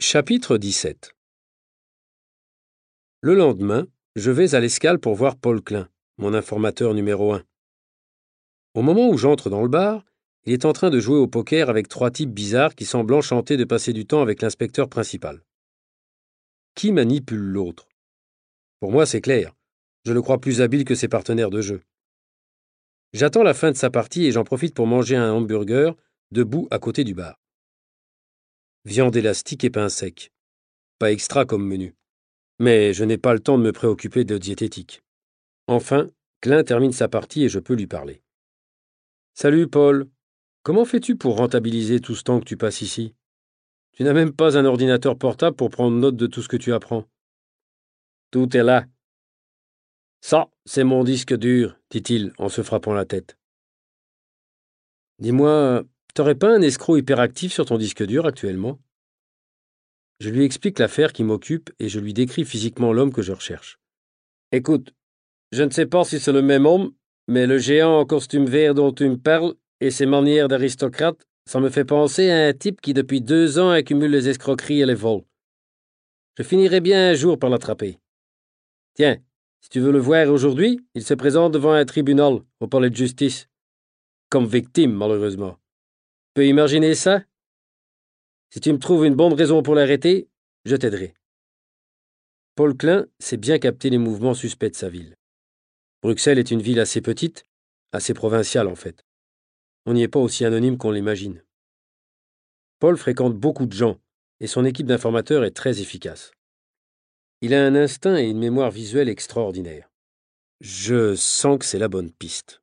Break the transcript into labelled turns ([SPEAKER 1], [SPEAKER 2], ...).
[SPEAKER 1] Chapitre 17 Le lendemain, je vais à l'escale pour voir Paul Klein, mon informateur numéro un. Au moment où j'entre dans le bar, il est en train de jouer au poker avec trois types bizarres qui semblent enchantés de passer du temps avec l'inspecteur principal. Qui manipule l'autre? Pour moi, c'est clair. Je le crois plus habile que ses partenaires de jeu. J'attends la fin de sa partie et j'en profite pour manger un hamburger debout à côté du bar. Viande élastique et pain sec. Pas extra comme menu. Mais je n'ai pas le temps de me préoccuper de diététique. Enfin, Klein termine sa partie et je peux lui parler. Salut Paul. Comment fais-tu pour rentabiliser tout ce temps que tu passes ici? Tu n'as même pas un ordinateur portable pour prendre note de tout ce que tu apprends. Tout est là, ça, c'est mon disque dur, dit-il en se frappant la tête. Dis-moi, t'aurais pas un escroc hyperactif sur ton disque dur actuellement? Je lui explique l'affaire qui m'occupe et je lui décris physiquement l'homme que je recherche. Écoute, je ne sais pas si c'est le même homme, mais le géant en costume vert dont tu me parles et ses manières d'aristocrate, ça me fait penser à un type qui depuis deux ans accumule les escroqueries et les vols. Je finirai bien un jour par l'attraper. Tiens, si tu veux le voir aujourd'hui, il se présente devant un tribunal au palais de justice. Comme victime, malheureusement. Peux imaginer ça? Si tu me trouves une bonne raison pour l'arrêter, je t'aiderai. Paul Klein sait bien capter les mouvements suspects de sa ville. Bruxelles est une ville assez petite, assez provinciale en fait. On n'y est pas aussi anonyme qu'on l'imagine. Paul fréquente beaucoup de gens et son équipe d'informateurs est très efficace. Il a un instinct et une mémoire visuelle extraordinaires. Je sens que c'est la bonne piste.